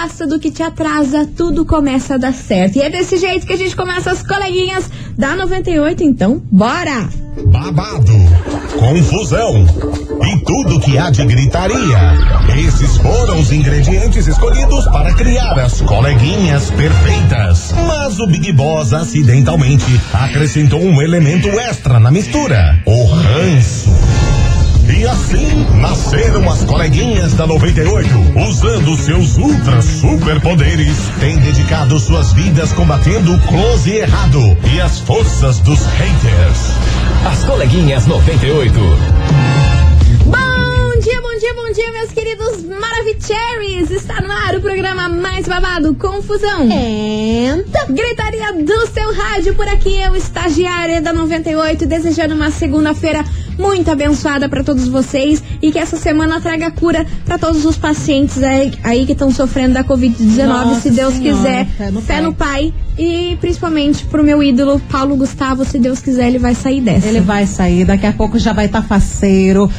afasta, do que te atrasa, tudo começa a dar certo. E é desse jeito que a gente começa as coleguinhas da 98, então bora! Babado, confusão e tudo que há de gritaria. Esses foram os ingredientes escolhidos para criar as coleguinhas perfeitas. Mas o Big Boss acidentalmente acrescentou um elemento extra na mistura: o ranço. E assim nasceram as coleguinhas da 98, usando seus ultra superpoderes, têm dedicado suas vidas combatendo o close e errado e as forças dos haters. As coleguinhas 98. Bom dia, bom dia, bom dia, meus queridos Maravicheries! Está no ar o programa mais babado, Confusão. Eita. Gritaria do seu rádio por aqui, eu, estagiária da 98, desejando uma segunda-feira muito abençoada para todos vocês e que essa semana traga cura para todos os pacientes aí, aí que estão sofrendo da Covid-19, Nossa se Deus Senhora, quiser. fé no fé pai. no Pai e principalmente pro meu ídolo Paulo Gustavo, se Deus quiser, ele vai sair dessa. Ele vai sair, daqui a pouco já vai estar faceiro.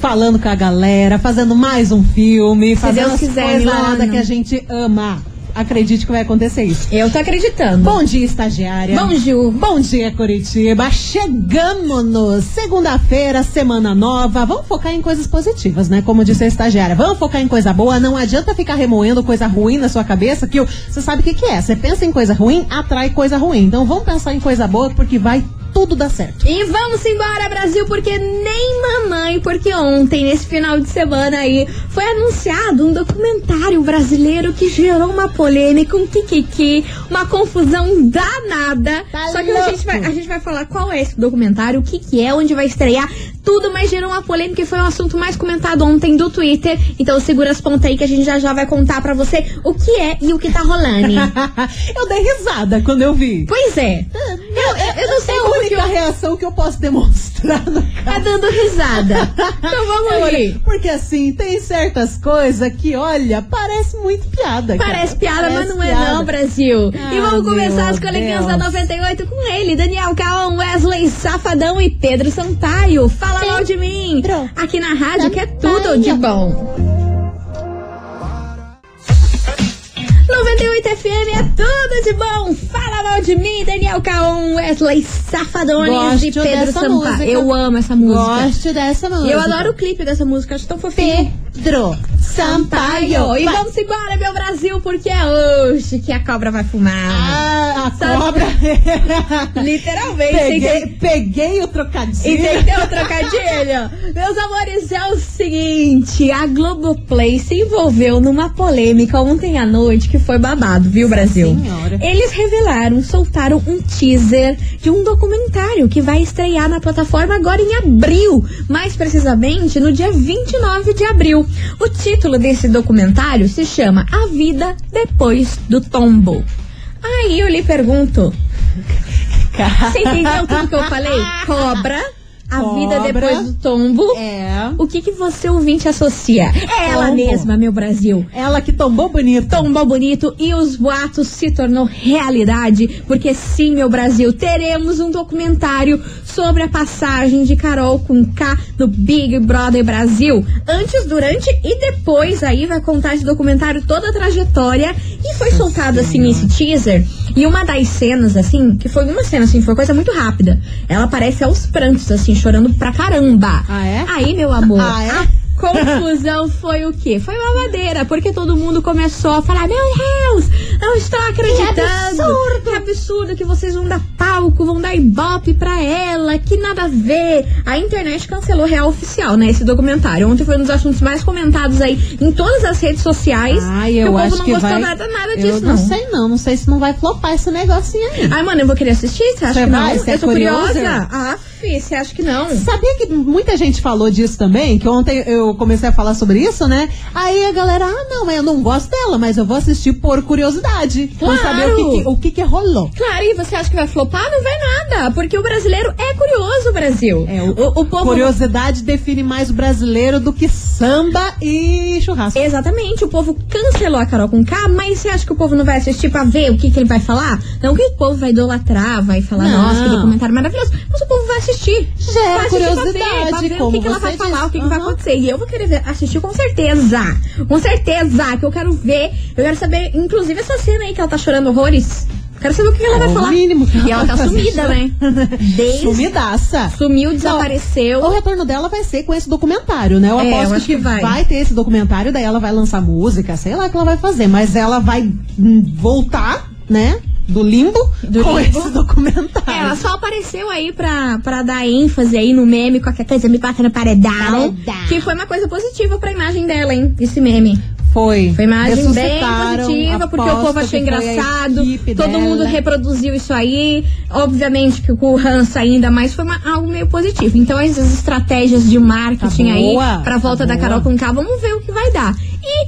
Falando com a galera, fazendo mais um filme, fazendo Deus as quiser, coisas Milano. que a gente ama. Acredite que vai acontecer isso. Eu tô acreditando. Bom dia, estagiária. Bom, Ju. Bom dia, Curitiba. Chegamos! Segunda-feira, semana nova. Vamos focar em coisas positivas, né? Como disse a estagiária. Vamos focar em coisa boa. Não adianta ficar remoendo coisa ruim na sua cabeça, que o- você sabe o que, que é. Você pensa em coisa ruim, atrai coisa ruim. Então vamos pensar em coisa boa, porque vai tudo dar certo. E vamos embora, Brasil, porque nem mamãe, porque ontem, nesse final de semana aí, foi anunciado um documentário brasileiro que gerou uma polêmica, um kikiki, uma confusão danada. Tá Só que a gente, vai, a gente vai falar qual é esse documentário, o que, que é, onde vai estrear, tudo, mas gerou uma polêmica e foi um assunto mais comentado ontem do Twitter. Então segura as pontas aí que a gente já já vai contar pra você o que é e o que tá rolando. eu dei risada quando eu vi. pois é. Eu, eu, eu não sei É a única eu... reação que eu posso demonstrar no Tá dando risada. Então vamos rir. Porque assim, tem certas coisas que, olha, parece muito piada. cara. Parece piada, mas Parece não é piada. não, Brasil. e Ah, vamos começar as coleguinhas da Deus. 98 com ele, Daniel Caon, Wesley Safadão e Pedro Sampaio. Fala mal de mim. Aqui na rádio que é tudo de bom. 98 FM é tudo de bom. Fala mal de mim, Daniel Caon, Wesley Safadones Gosto e Pedro dessa Sampaio. música. Eu amo essa música. Gosto dessa música. Eu adoro o clipe dessa música, acho tão fofinho. Pedro Sampaio. E vamos embora, meu Brasil, porque é hoje que a cobra vai fumar. Ah, a Sabe- cobra. Literalmente. peguei, ente- peguei o trocadilho. Entendeu o trocadilho? Meus amores, é o seguinte: a Globoplay se envolveu numa polêmica ontem à noite que foi babado, viu, Brasil? senhora. Eles revelaram, soltaram um teaser de um documentário que vai estrear na plataforma agora em abril, mais precisamente no dia 29 de abril. O título desse documentário se chama A Vida Depois do Tombo. Aí eu lhe pergunto, você entendeu tudo que eu falei? Cobra, a vida Cobra. depois do tombo. É. O que que você ouvinte associa? É ela Tombo. mesma, meu Brasil. Ela que tombou bonito. Tombou bonito e os boatos se tornou realidade, porque sim, meu Brasil, teremos um documentário sobre a passagem de Carol com K no Big Brother Brasil. Antes, durante e depois aí vai contar esse documentário toda a trajetória e foi soltado assim esse teaser. E uma das cenas assim, que foi uma cena assim, foi coisa muito rápida. Ela aparece aos prantos assim, chorando pra caramba. Ah, é? Aí, meu amor, Ah, é? a confusão foi o quê? Foi mamadeira, porque todo mundo começou a falar: Meu Deus, não estou acreditando. absurdo. Que absurdo que vocês vão dar palco, vão dar ibope pra ela, que nada a ver. A internet cancelou real oficial, né? Esse documentário. Ontem foi um dos assuntos mais comentados aí em todas as redes sociais. Ai, eu o povo acho não que gostou vai... nada, nada eu disso, não. sei não, não sei se não vai flopar esse negocinho aí. Ai, mano, eu vou querer assistir? Você acha Você que não? vai? Você é eu tô curiosa? curiosa. Ah, fi, você acha que não? Sabia que muita gente falou disso também? Que ontem eu comecei a falar sobre isso, né? Aí a galera, ah, não, mas eu não gosto dela, mas eu vou assistir por curiosidade. Pra Claro. saber o que, que- o que, que rolou. Claro, e você acha que vai flopar? Não vai nada, porque o brasileiro é curioso, Brasil. É, o, o, o povo Curiosidade define mais o brasileiro do que samba e churrasco. Exatamente, o povo cancelou a Carol com K, mas você acha que o povo não vai assistir pra ver o que, que ele vai falar? Não que o povo vai idolatrar, vai falar, Não. nossa, que documentário maravilhoso. Mas o povo vai assistir assistir. Pra curiosidade, pra ver o como que, que ela vai falar, o que, que vai acontecer. E eu vou querer ver, assistir com certeza. Com certeza, que eu quero ver. Eu quero saber, inclusive, essa cena aí que ela tá chorando horrores. Quero saber o que ela vai É o falar. mínimo que e ela tá vai sumida, né? Desde Sumidaça. Sumiu, desapareceu. O retorno dela vai ser com esse documentário, né? Eu É, eu aposto acho que, que vai. ter esse documentário, daí ela vai lançar música, sei lá o que ela vai fazer, mas ela vai hum, voltar, né? Do limbo Do com limbo. esse documentário. É, ela só apareceu aí pra, pra dar ênfase aí no meme, qualquer coisa me passa no paredão, Paredão. Que foi uma coisa positiva pra imagem dela, hein? Esse meme. Foi. Foi uma imagem bem positiva, porque o povo achou engraçado. Todo dela. mundo reproduziu isso aí. Obviamente que com o Hans ainda mais foi uma- algo meio positivo. Então, essas estratégias de marketing Tá aí pra tá volta da boa. Carol com K, vamos ver o que vai dar.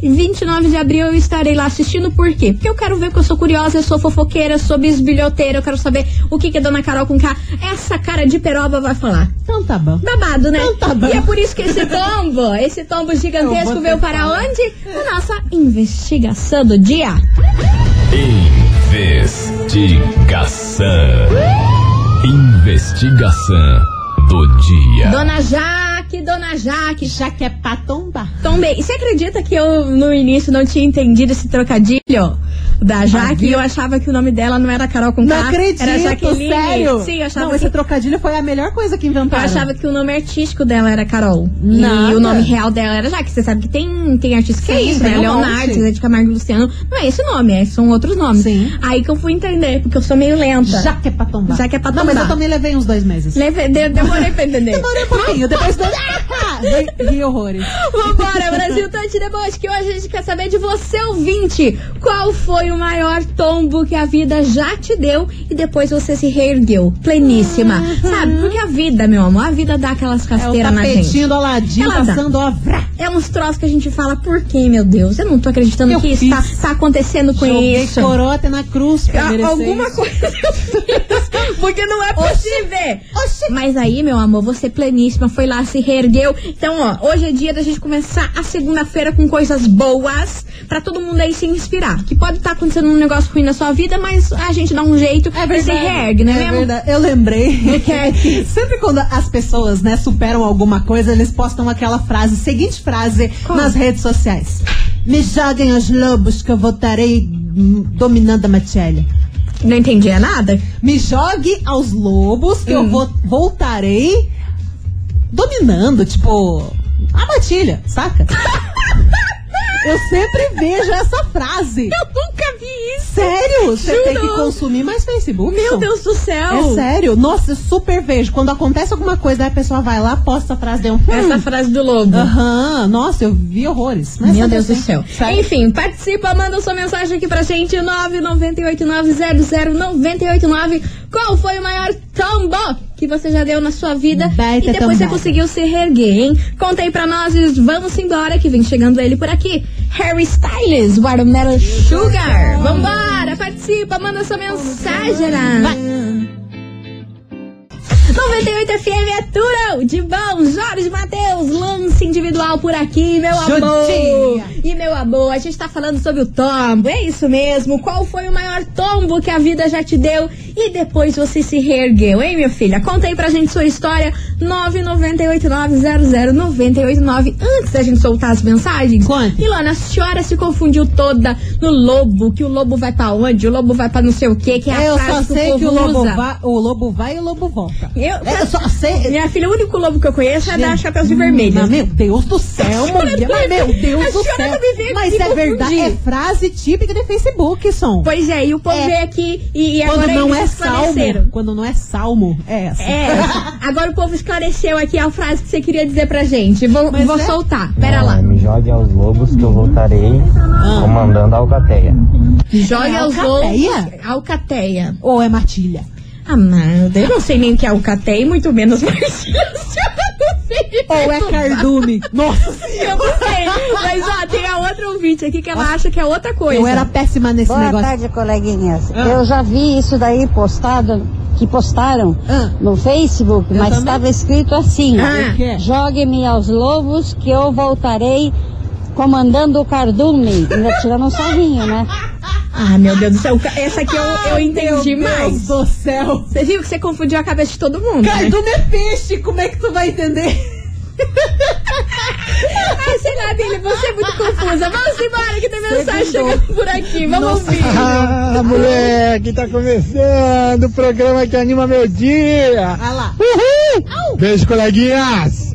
E 29 de abril eu estarei lá assistindo, por quê? Porque eu quero ver, porque eu sou curiosa, eu sou fofoqueira, sou bisbilhoteira, eu quero saber o que, que a dona Carol com K, essa cara de peroba vai falar. Então tá bom. Babado, né? Então tá bom. E é por isso que esse tombo, esse tombo gigantesco veio para onde? Na nossa investigação do dia. Investigação. Investigação do dia. Dona Jaque, Dona Jaque, Já que é pra tombar. tombei. Você acredita que eu no início não tinha entendido esse trocadilho da Jaque? E eu achava que o nome dela não era Carol com Não acredito, era Jaqueline. sério. Sim, eu achava Não, que... esse trocadilho foi a melhor coisa que Eu inventaram. achava que o nome artístico dela era Carol. Nada. E o nome real dela era Jaque. Você sabe que tem, tem artista que é isso, né? um Leonardo. Zé de Camargo e Luciano. Não é esse nome, é, são outros nomes. Sim. Aí que eu fui entender, porque eu sou meio lenta. Já que é pra tombar. Já que é pra Não, mas tombar. eu também levei uns dois meses. Leve- de- demorei pra entender. Demorei um pouquinho, depois ri horrores. Vambora, Brasil Tante Deboche, que hoje a gente quer saber de você, ouvinte. Qual foi o maior tombo que a vida já te deu e depois você se reergueu? Pleníssima. Sabe? Porque a vida, meu amor, a vida dá aquelas Uhum. É o rasteiras na gente. do Aladinho Ela dá. passando, ó. vrá. É uns troços que a gente fala, por quê, meu Deus? Eu não tô acreditando Eu que isso fiz. tá, tá acontecendo com Joguei isso. corote na cruz pra Ah, Alguma isso. coisa eu fiz, porque não é possível. Oxi. Mas aí, meu amor, você pleníssima foi lá, se reergueu. Então, ó, hoje é dia da gente começar a segunda-feira com coisas boas pra todo mundo aí se inspirar. Que pode estar acontecendo um negócio ruim na sua vida, mas a gente dá um jeito É e verdade. se reergue, né é mesmo? verdade. Eu lembrei. que é que- Sempre quando as pessoas, né, superam alguma coisa, eles postam aquela frase, seguinte frase Qual? nas redes sociais. Me joguem os lobos que eu voltarei hum, dominando a matéria. Não entendia nada? Me jogue aos lobos que eu Hum. vo- voltarei dominando, tipo, a matilha, saca? eu sempre vejo essa frase. Eu nunca. Sério? Você tem que consumir mais Facebook. Meu. Deus do céu. É sério? Nossa, super vejo. Quando acontece alguma coisa, a pessoa vai lá, posta a frase de um. Essa frase do lobo. Aham, nossa, eu vi horrores. Mas Meu Deus do assim, céu. sério? Enfim, participa, manda sua mensagem aqui pra gente, 998900989. Qual foi o maior tombo que você já deu na sua vida? Baita e depois você conseguiu se reerguer, hein? Conta aí pra nós e vamos embora que vem chegando ele por aqui. Harry Styles, Watermelon Sugar. Vambora, participa, manda sua mensagem. Vai. 98 FM é Turão, de bom, Jorge Matheus, lance individual por aqui, meu amor. Judia. Meu amor, a gente tá falando sobre o tombo, é isso mesmo. Qual foi o maior tombo que a vida já te deu e depois você se reergueu, hein, minha filha? Conta aí pra gente sua história, 998900989. Antes da gente soltar as mensagens, Conte. Ilona, a senhora se confundiu toda no lobo, que o lobo vai pra onde, o lobo vai pra não sei o que, que é a Eu só que sei o que o lobo, vai, o lobo vai e o lobo volta. Eu, Eu só sei. minha filha, o único lobo que eu conheço é da Chapeuzinho Vermelho. Meu Deus do céu, mulher. Meu Deus do céu. Não veio Mas é verdade. É frase típica de Facebook, som. Pois é, e o povo É. veio aqui e, e Quando agora não é salmo. Quando não é salmo, é essa. É, agora o povo esclareceu aqui a frase que você queria dizer pra gente. Vou, Mas vou é- soltar. Pera lá. Me jogue aos lobos que eu voltarei Ah. comandando a alcateia. Jogue É aos alcateia? lobos. Alcateia. Ou é matilha? Ah, mano, eu não sei nem o que é alcateia, e muito menos Marcia. Ou é cardume? Nossa Eu não sei. Mas ó, tem a outra ouvinte aqui que ela acha que é outra coisa. Eu era péssima nesse Boa negócio. tarde, coleguinhas. Ah. Eu já vi isso daí postado, que postaram Ah. no Facebook, Eu mas estava escrito assim: Ah. Jogue-me aos lobos que eu voltarei comandando o cardume, ainda tirando um sarrinho, né? Ah, meu Deus do céu. Essa aqui eu, eu entendi Meu mais. Deus do céu. Você viu que você confundiu a cabeça de todo mundo, né? Cardume é peixe, como é que tu vai entender? Ai, sei lá, Billy, você é muito confusa. Vamos embora que tem mensagem chegando por aqui. Vamos Nossa ouvir. Ah, moleque, tá começando o programa que anima meu dia. Ah lá. Uhul! Beijo, coleguinhas.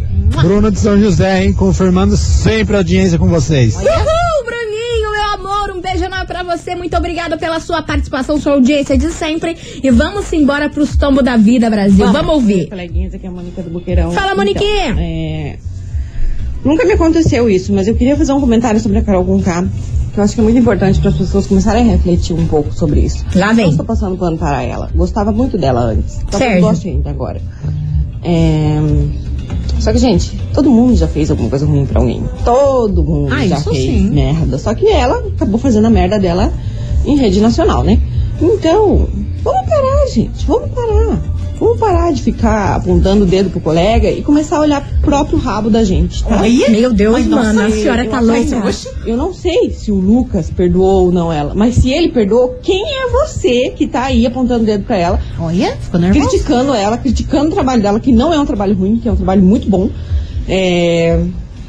Bruno de São José, hein? Confirmando sempre a audiência com vocês. Uhul, Bruninho, meu amor, um beijo enorme pra você. Muito obrigada pela sua participação, sua audiência de sempre. E vamos embora pros tombos da vida, Brasil. Vamos, ouvir. Coleguinhas, aqui é a Mônica do Boqueirão. Fala, Moniquinha. Então, é, Nunca me aconteceu isso, mas eu queria fazer um comentário sobre a Carol Conká, que eu acho que é muito importante para as pessoas começarem a refletir um pouco sobre isso. Lá Não vem. estou passando pano para ela. Gostava muito dela antes. Sérgio. goste ainda agora. É, Só que, gente, todo mundo já fez alguma coisa ruim pra alguém. Todo mundo Ah, já fez sim. merda. Só que ela acabou fazendo a merda dela em rede nacional, né? Então, vamos parar, gente. Vamos parar. Vamos parar de ficar apontando o dedo pro colega e começar a olhar pro próprio rabo da gente, tá? Meu Deus, Ai, nossa, mano, a Eu- senhora eu tá louca. Eu não sei se o Lucas perdoou ou não ela, mas se ele perdoou, quem é você que tá aí apontando o dedo pra ela, Olha, ficou nervoso. criticando ela, criticando o trabalho dela, que não é um trabalho ruim, que é um trabalho muito bom. É...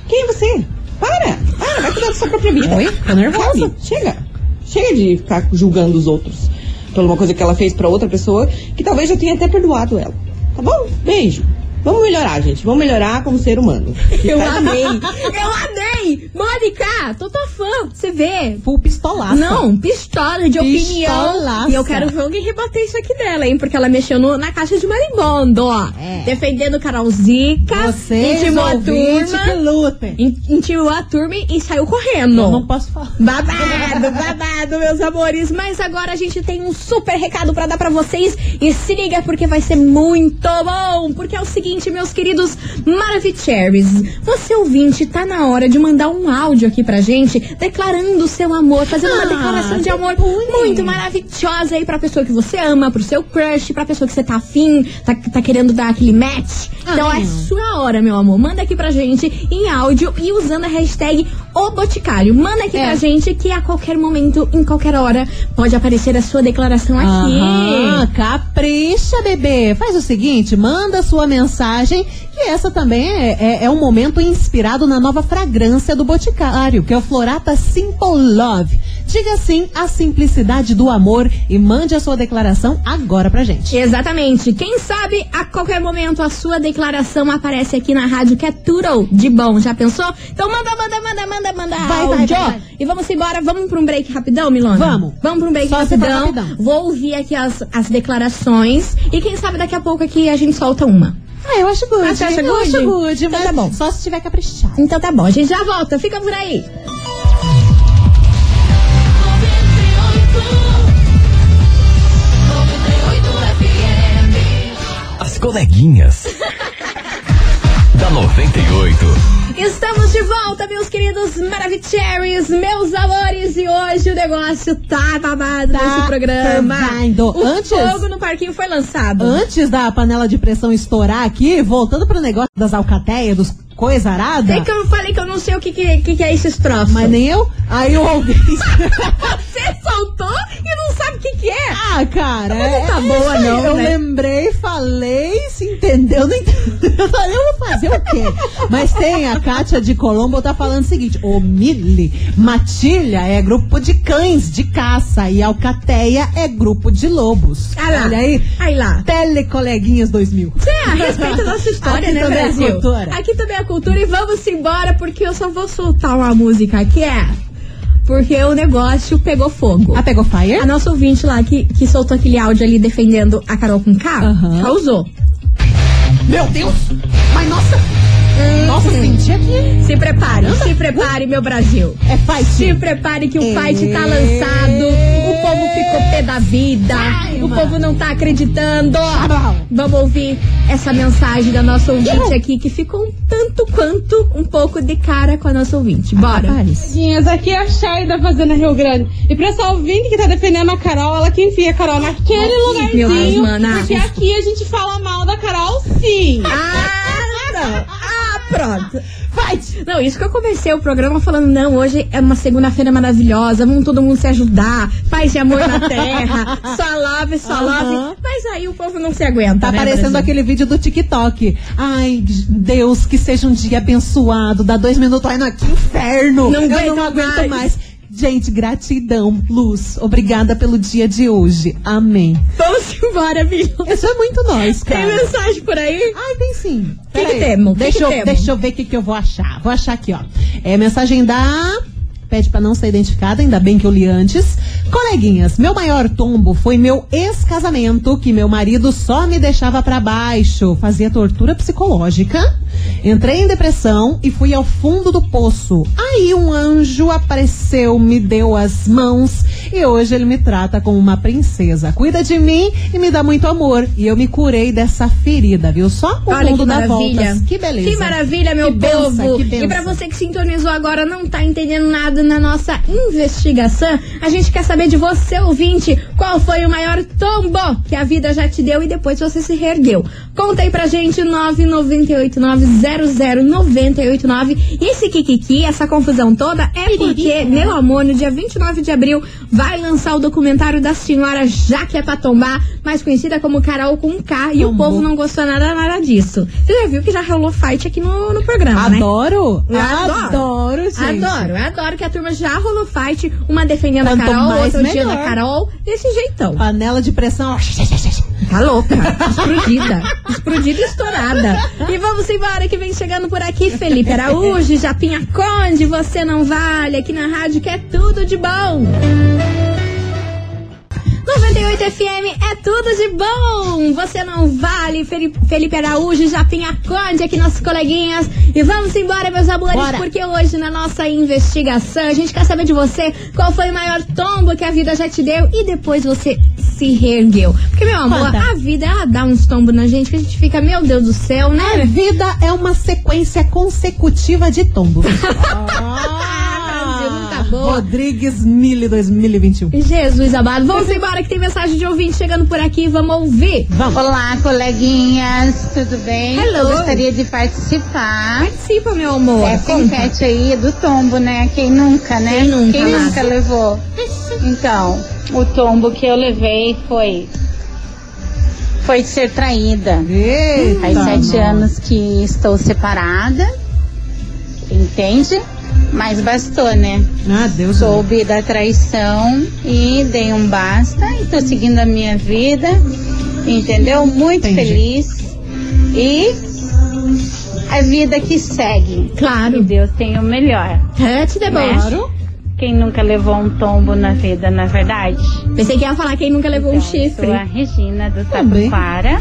Quem é você? Para! Para, vai cuidar da sua própria vida. Oi? Tô nervosa. Chega! Chega de ficar julgando os outros por uma coisa que ela fez pra outra pessoa, que talvez eu tenha até perdoado ela. Tá bom? Beijo. Vamos melhorar, gente. Vamos melhorar como ser humano. Eu amei. Eu amei. Mônica, tô tua fã. Você vê. Full pistolaça. Não, pistola de opinião. Pistolaça. E eu quero ver alguém rebater isso aqui dela, hein? Porque ela mexeu no- na caixa de marimbondo, ó. É. Defendendo Carol Zica. Vocês intimou a ouvintes que turma. lutem. in- Intimou a turma e saiu correndo. Eu não posso falar. Babado, babado, meus amores. Mas agora a gente tem um super recado pra dar pra vocês. E se liga porque vai ser muito bom. Porque é o seguinte, meus queridos Maravicheries. Você ouvinte, tá na hora de mandar um áudio aqui pra gente declarando o seu amor, fazendo uma Ah, declaração de amor depois. muito maravilhosa aí pra pessoa que você ama, pro seu crush, pra pessoa que você tá afim, tá, tá querendo dar aquele match. Então Ah, é não. sua hora, meu amor. Manda aqui pra gente em áudio e usando a hashtag O Boticário. Manda aqui É. pra gente que a qualquer momento, em qualquer hora, pode aparecer a sua declaração aqui. Aham, capricha, bebê. Faz o seguinte, manda sua mensagem, que essa também é, é, é um momento inspirado na nova fragrância do Boticário, que é o Florata Simple Love. Diga sim à simplicidade do amor e mande a sua declaração agora pra gente. Exatamente. Quem sabe a qualquer momento a sua declaração aparece aqui na rádio que é tudo de bom. Já pensou? Então manda, manda, manda, manda, manda Vai, vai, vai, vai. E vamos embora. Vamos pra um break rapidão, Milona? Vamos. Vamos pra um break rapidão. rapidão. Vou ouvir aqui as, as declarações. E quem sabe daqui a pouco aqui a gente solta uma. Ah, eu acho good. Ah, acha eu good? acho good, Então mas tá bom. só se tiver caprichado. Então tá bom, a gente já volta. Fica por aí. As coleguinhas. da 98. Estamos de volta, meus queridos Maravicheries, meus amores. E hoje o negócio tá babado Tá nesse programa. O Antes- fogo no parquinho foi lançado. Antes da panela de pressão estourar aqui, voltando pro negócio das alcateias, dos coisa arada. É que eu falei que eu não sei o que, que, que, que é esses troços. Mas nem eu. Aí eu ouvi. Você soltou e não sabe o que, que é. Ah, cara. Mas não tá é boa, não, Eu né? lembrei, falei, se entendeu, não entendeu. Eu falei, eu vou fazer o quê? Mas tem a Kátia de Colombo, tá falando o seguinte: Ô Mili, Matilha é grupo de cães de caça e Alcateia é grupo de lobos. Ah lá. Olha aí. Aí lá. Telecoleguinhas 2000. É, a respeito da nossa história, Aqui né, também é Brasil? cultura. Aqui também é cultura e vamos embora porque eu só vou soltar uma música que é porque o negócio pegou fogo. Ah, pegou fire? A nossa ouvinte lá que, que soltou aquele áudio ali defendendo a Carol com K, Aham. causou. Meu Deus! Mas nossa! Nossa, senti aqui. Se prepare, se prepare, meu Brasil. É fight. Se prepare que o É. fight tá lançado. O povo ficou pé da vida. o mano. povo não tá acreditando. bom. Vamos ouvir essa mensagem da nossa ouvinte aqui, que ficou um tanto quanto um pouco de cara com a nossa ouvinte. Bora. Rapaz. Dinhas, aqui é a Chay da Fazenda Rio Grande. E pra essa ouvinte que tá defendendo a Carol, ela que enfia a Carol naquele Meu Deus, lugarzinho. mana. porque aqui a gente fala mal da Carol, sim. Ah, não. Ah, Pronto. Fight! Não, isso que eu comecei o programa falando, não, hoje é uma segunda-feira maravilhosa, vamos todo mundo se ajudar, paz e amor na terra, só love, só Aham. love. Mas aí o povo não se aguenta, Tá né, aparecendo Brasil? aquele vídeo do TikTok. Ai, Deus, que seja um dia abençoado. Dá dois minutos. Ai, não, que inferno. Não Eu aguento não aguento mais. mais. Gente, gratidão, Luz. Obrigada pelo dia de hoje. Amém. Vamos embora, Bill. Isso é muito nós, Tem cara. mensagem por aí? Ai, tem sim. Que que Peraí. temos? Que Deixa, que eu, deixa eu ver o que, que eu vou achar. Vou achar aqui, ó. É mensagem da. Pede pra não ser identificada, ainda bem que eu li antes. Coleguinhas, meu maior tombo foi meu ex-casamento, que meu marido só me deixava pra baixo, fazia tortura psicológica. Entrei em depressão e fui ao fundo do poço. Aí um anjo apareceu, me deu as mãos e hoje ele me trata como uma princesa. Cuida de mim e me dá muito amor. E eu me curei dessa ferida, viu? Só o Olha mundo dá voltas. Que beleza. Que maravilha, meu Que benção, povo. que benção. e pra você que sintonizou agora, não tá entendendo nada na nossa investigação, a gente quer saber de você, ouvinte, qual foi o maior tombo que a vida já te deu e depois você se reergueu. Conta aí pra gente, 998900989. E esse kikiki, essa confusão toda, é porque, meu amor, no dia 29 de abril vai lançar o documentário da senhora Jaque Tombar, mais conhecida como Carol com K, e o Tombou. povo não gostou nada, nada disso. Você já viu que já rolou fight aqui no, no programa, né? Adoro. Eu adoro. Adoro, gente. Adoro, adoro que a turma já rolou fight, uma defendendo Quanto a Carol, outra odiando a. Carol, desse jeitão. Panela de pressão. ó. Tá louca, explodida, explodida e estourada. E vamos embora que vem chegando por aqui Felipe Araújo, Japinha Conde, você não vale, aqui na rádio que é tudo de bom. 98 FM é tudo de bom! Você não vale, Felipe, Araújo, Japinha Conde, aqui nossos coleguinhas. E vamos embora, meus amores, Bora. porque hoje na nossa investigação a gente quer saber de você qual foi o maior tombo que a vida já te deu e depois você se reergueu. Porque, meu amor, a vida ela dá uns tombos na gente que a gente fica, meu Deus do céu, A né? vida é uma sequência consecutiva de tombos. Boa. Rodrigues Mille 2021. Jesus amado, vamos embora que tem mensagem de ouvinte chegando por aqui, vamos ouvir. Vamos. Olá, coleguinhas, tudo bem? Hello. Eu gostaria de participar Participa, meu amor. dessa Conta. enquete aí do tombo, né? Quem nunca, né? Quem nunca, Quem nunca levou? Então, o tombo que eu levei foi. Foi de ser traída. Eita, Faz sete nós. anos que estou separada. Entende? Mas bastou, né? Ah, Deus. Soube da traição e dei um basta e tô seguindo a minha vida, entendeu? Muito Entendi. feliz e a vida que segue. Claro. E Deus tem o melhor. É, te deu Né? Quem nunca levou um tombo na vida, na verdade? Pensei que ia falar quem nunca levou um Então, eu chifre. Sou a Regina do Também. Tapuara.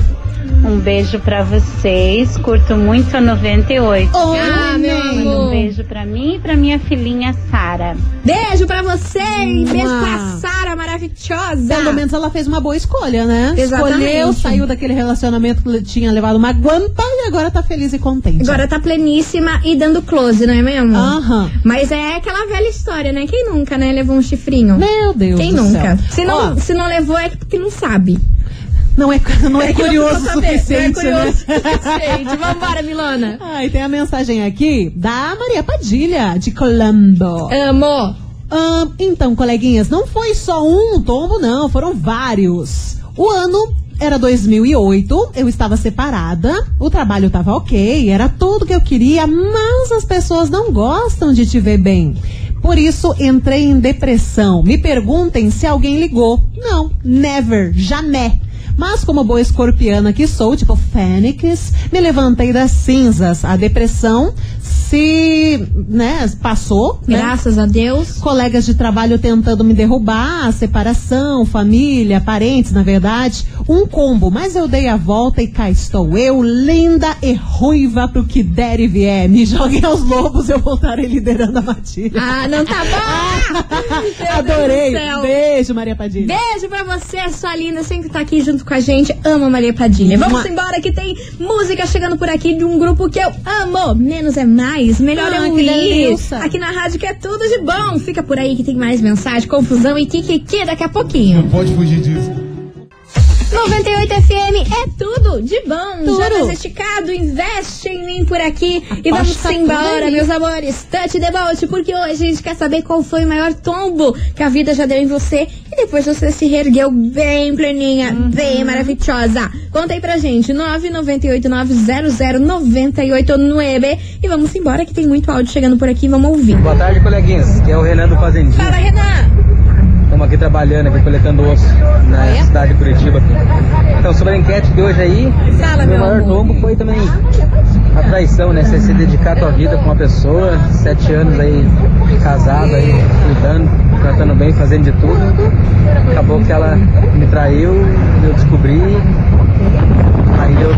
Um beijo pra vocês. Curto muito a 98. Oh, Ah, meu amor. um beijo pra mim e pra minha filhinha Sara. Beijo pra você e beijo pra Sara maravilhosa. Pelo menos ela fez uma boa escolha, né? Exatamente. Escolheu, saiu daquele relacionamento que tinha levado uma guampa e agora tá feliz e contente. Agora tá pleníssima e dando close, não é mesmo? Aham. Mas é aquela velha história, né? Quem nunca, né, levou um chifrinho? Meu Deus Quem do nunca? céu. Se não, Ó, se não levou é porque não sabe. Não é, não é, não curioso o suficiente, Não é curioso né? suficiente. Vambora, Milona. Ai, tem a mensagem aqui da Maria Padilha, de Colombo. Amo. Ah, então, coleguinhas, não foi só um tombo, não, foram vários. O ano era 2008, eu estava separada, o trabalho estava ok, era tudo que eu queria, mas as pessoas não gostam de te ver bem. Por isso entrei em depressão. Me perguntem se alguém ligou. Não, never, jamais. Mas como boa escorpiana que sou, tipo Fênix, me levantei das cinzas. A depressão se, né, passou, né? Graças a Deus. colegas de trabalho tentando me derrubar, a separação, família, parentes, na verdade, um combo, mas eu dei a volta e cá estou eu, linda e ruiva pro que der e vier. Me joguem aos lobos, eu voltarei liderando a matilha. Ah, não tá bom? Adorei. Beijo, Maria Padilha. Beijo pra você, sua linda, sempre tá aqui junto com a gente. Amo a Maria Padilha. Vamos embora que tem música chegando por aqui de um grupo que eu amo. Menos é mais, melhor Ah, é que ouvir. Aqui na rádio que é tudo de bom. Fica por aí que tem mais mensagem, confusão e kikiki daqui a pouquinho. Pode fugir disso. 98 FM é tudo de bom. Tudo. Jonas Esticado, investe em mim por aqui. E vamos Aposta embora, meus amores. Touch the boat, porque hoje a gente quer saber qual foi o maior tombo que a vida já deu em você. E depois você se reergueu bem pleninha, Uhum. bem maravilhosa. Conta aí pra gente, 998900989. E vamos embora que tem muito áudio chegando por aqui, vamos ouvir. Boa tarde, coleguinhas. Aqui é o Renan do Fazendinha. Fala, Renan. Estamos aqui trabalhando, aqui coletando osso na cidade de Curitiba. Então, sobre a enquete de hoje aí, Fala, meu maior tombo foi também a traição, né? Você se dedicar a tua vida com uma pessoa, sete anos aí, casado aí, cuidando, tratando bem, fazendo de tudo. Acabou que ela me traiu, eu descobri. Aí eu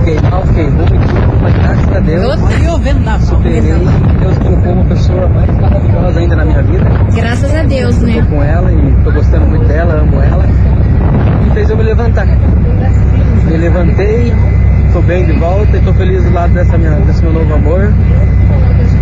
fiquei mal, fiquei ruim, tudo, mas graças a Deus. O vendaval. Superei, Deus colocou uma pessoa mais maravilhosa ainda na minha vida. Graças a Deus, né? Com ela e tô gostando muito dela, amo ela. Fez eu me levantar. Me levantei, tô bem de volta e tô feliz do lado dessa minha, desse meu novo amor.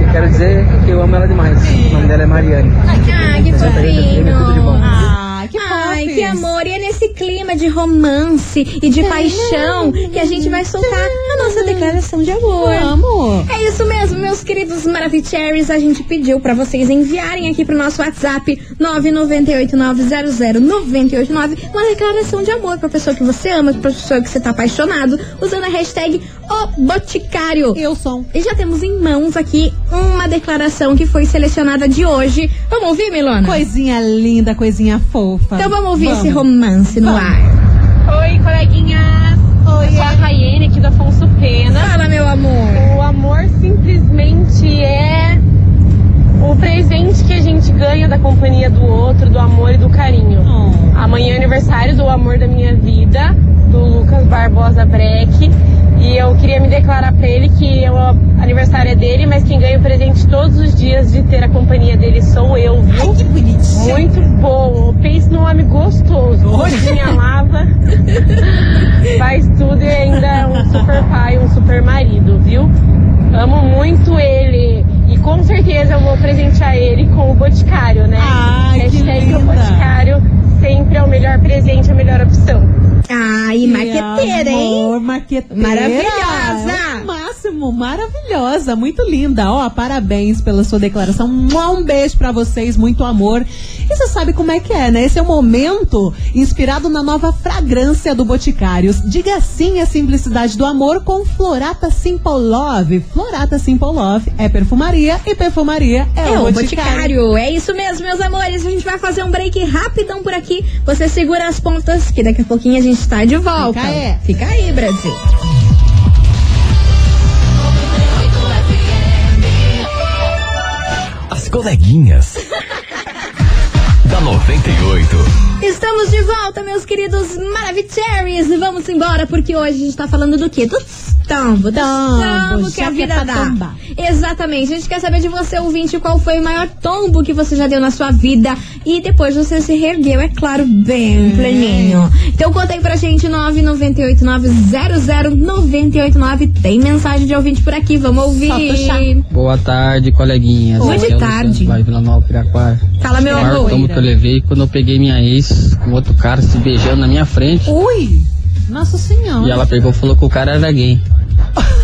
E quero dizer que eu amo ela demais. O nome dela é Mariane. Ah, que fofinho. Ah, que Ai, que amor. E é nesse clima de romance e de paixão que a gente vai soltar a nossa declaração de amor. Vamos. É isso mesmo, meus queridos Maravicheries. A gente pediu pra vocês enviarem aqui pro nosso WhatsApp 998900989 uma declaração de amor pra pessoa que você ama, pra pessoa que você tá apaixonado, usando a hashtag O Boticário. Eu sou. E já temos em mãos aqui uma declaração que foi selecionada de hoje. Vamos ouvir, Milona? Coisinha linda, coisinha fofa. Então vamos ouvir Vamos. esse romance no Vamos. ar. Oi, coleguinhas. Oi, Eu sou a Raiane aqui do Afonso Pena. Fala, meu amor. O amor simplesmente é o presente que a gente ganha da companhia do outro, do amor e do carinho. Oh. Amanhã é aniversário do amor da minha vida, do Lucas Barbosa Breck. E eu queria me declarar pra ele que o aniversário é dele, mas quem ganha o presente todos os dias de ter a companhia dele sou eu, viu? Que bonitinho. Muito bom. Pense num homem gostoso. Cozinha, lava, faz tudo e ainda é um super pai, um super marido, viu? Amo muito ele. Com certeza eu vou presentear ele com o Boticário, né? Ai, que Hashtag o linda. Boticário sempre é o melhor presente, a melhor opção. Ai, maqueteira, hein? Amor, maqueteira. Maravilhosa. O máximo, maravilhosa, muito linda. Ó, parabéns pela sua declaração. Um beijo pra vocês, muito amor. E você sabe como é que é, né? Esse é o momento inspirado na nova fragrância do Boticários. Diga sim à simplicidade do amor com Florata Simple Love. Florata Simple Love é perfumaria e perfumaria é, É o o Boticário. Boticário. É isso mesmo, meus amores. A gente vai fazer um break rapidão por aqui. Você segura as pontas, que daqui a pouquinho a gente tá de volta. Fica aí. Fica aí, Brasil. Coleguinhas. da 98. Estamos de volta, meus queridos Maravicheries. Vamos embora, porque hoje a gente tá falando do quê? Do tambo, do Tambo, tambo que a que é vida pra dá. tombar. Exatamente. A gente quer saber de você, ouvinte, qual foi o maior tombo que você já deu na sua vida. E depois você se reergueu, é claro, bem pleninho. Então conta aí pra gente, 998900989. Tem mensagem de ouvinte por aqui, vamos ouvir. O. Boa tarde, coleguinhas. Boa é o tarde. Vai Vila Nova, Piraquara. Fala, meu O maior amor. tombo que eu levei quando eu peguei minha ex com outro cara se beijando na minha frente. Ui! Nossa Senhora. E ela pegou e falou que o cara era gay.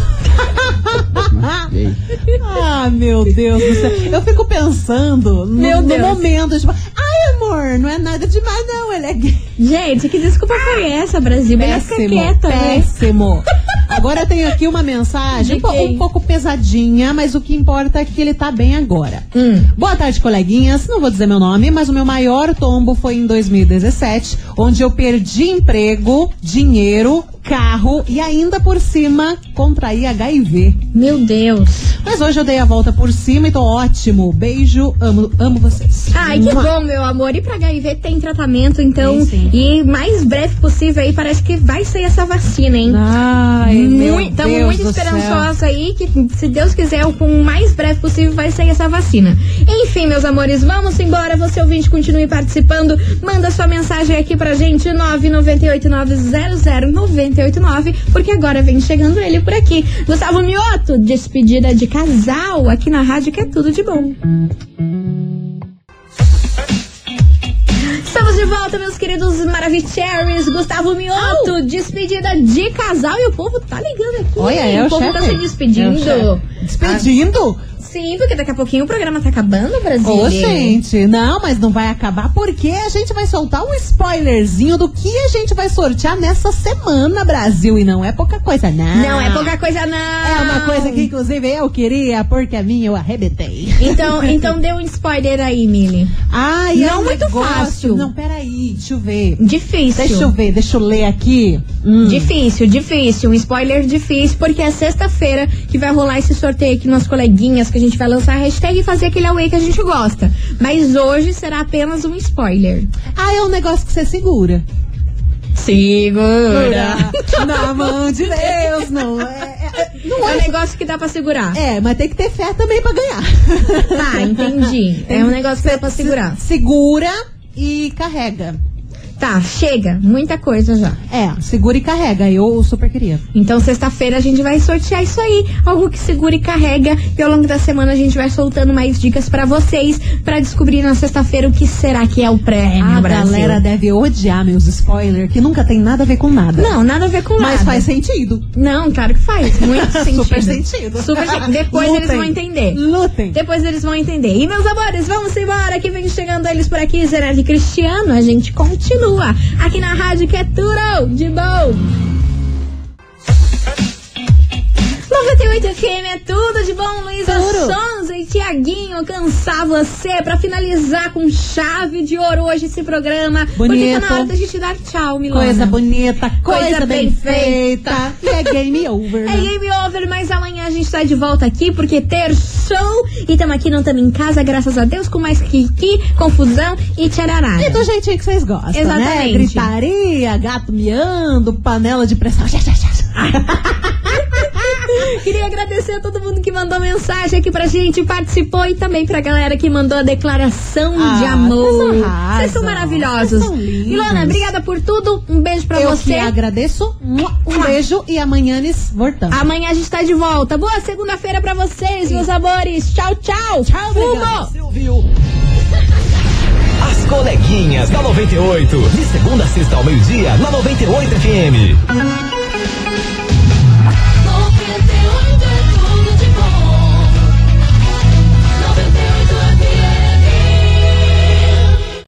Ah, meu Deus do céu. Eu fico pensando no, Meu no momento, tipo, ai, amor, não é nada demais, não. Ele é gay. Gente, que desculpa foi essa, Brasil? Melhor ficar Péssimo, né? péssimo. Agora eu tenho aqui uma mensagem um, um pouco pesadinha, mas o que importa é que ele tá bem agora. Hum. Boa tarde, coleguinhas. Não vou dizer meu nome, mas o meu maior tombo foi em 2017, onde eu perdi emprego, dinheiro, carro e ainda por cima contraí HIV. Meu Deus. Mas hoje eu dei a volta por cima e tô ótimo. Beijo, amo, amo vocês. Ai, que bom, meu amor. E pra HIV tem tratamento, então. Sim, sim. E mais breve possível aí, parece que vai sair essa vacina, hein? Ai, meu Deus muito do céu. esperançosos aí que, se Deus quiser, com o mais breve possível vai sair essa vacina. Enfim, meus amores, vamos embora. Você ouvinte, continue participando. Manda sua mensagem aqui pra gente, 998900989, porque agora vem chegando ele por aqui. Gustavo Mioto, despedida de casal aqui na rádio, que é tudo de bom. Estamos de volta meus queridos Maravicheries. Gustavo Mioto, despedida de casal. E o povo tá ligando aqui. Olha, é o o povo chefe. tá se despedindo. É. Despedindo? Sim, porque daqui a pouquinho o programa tá acabando, Brasil. Ô, gente, não, mas não vai acabar porque a gente vai soltar um spoilerzinho do que a gente vai sortear nessa semana, Brasil. E não é pouca coisa, não. Não é pouca coisa, não. É uma coisa que, inclusive, eu queria, porque a minha eu arrebentei. Então, então dê um spoiler aí, Mili. Ai, Não é um muito negócio- fácil. Não, peraí, deixa eu ver. Difícil. Deixa eu ver, deixa eu ler aqui. Hum. Difícil, difícil. Um spoiler difícil, porque é sexta-feira que vai rolar esse sorteio aqui nas coleguinhas, que a gente vai lançar a hashtag e fazer aquele away que a gente gosta. Mas hoje será apenas um spoiler. Ah, é um negócio que você segura. Segura. Na mão de Deus, não é. é- não É um é. negócio que dá pra segurar. É, mas tem que ter fé também pra ganhar. Tá, entendi. É um negócio que dá pra segurar. Segura e carrega. Tá, chega. Muita coisa já. É, segura e carrega. Eu super queria. Então, sexta-feira a gente vai sortear isso aí. Algo que segura e carrega. E ao longo da semana a gente vai soltando mais dicas pra vocês. Pra descobrir na sexta-feira o que será que é o prêmio, A Brasil. galera deve odiar meus spoilers, que nunca tem nada a ver com nada. Não, nada a ver com Mas nada. faz sentido. Não, claro que faz. Muito sentido. Super sentido. Super sentido. Depois eles Lutem. vão entender. Lutem. Depois eles vão entender. E meus amores, vamos embora que vem chegando eles por aqui, e Cristiano. A gente continua aqui na rádio que é tudo de bom. 98 FM é tudo de bom, Luísa. Sonza e Tiaguinho, cansar você pra finalizar com chave de ouro hoje esse programa. Porque Bonito. tá na hora da gente dar tchau, Milona. Coisa bonita, coisa, Coisa bem bem feita. E é game over. É né? game over, mas amanhã a gente tá de volta aqui porque terçou e tamo aqui, não tamo em casa, graças a Deus, com mais kiki, confusão e tcharará. E do jeitinho que vocês gostam, né? Exatamente. Gritaria, gato miando, panela de pressão. Queria agradecer a todo mundo que mandou mensagem aqui pra gente, participou e também pra galera que mandou a declaração Ah, de amor. vocês são maravilhosos. Ilona, obrigada por tudo. Um beijo pra Eu você. que agradeço. Um beijo e amanhã nós voltamos. Amanhã a gente tá de volta. Boa segunda-feira pra vocês, meus amores. Tchau, tchau. Tchau, obrigada. Você ouviu? As coleguinhas da 98. De segunda a sexta ao meio-dia, na 98 FM.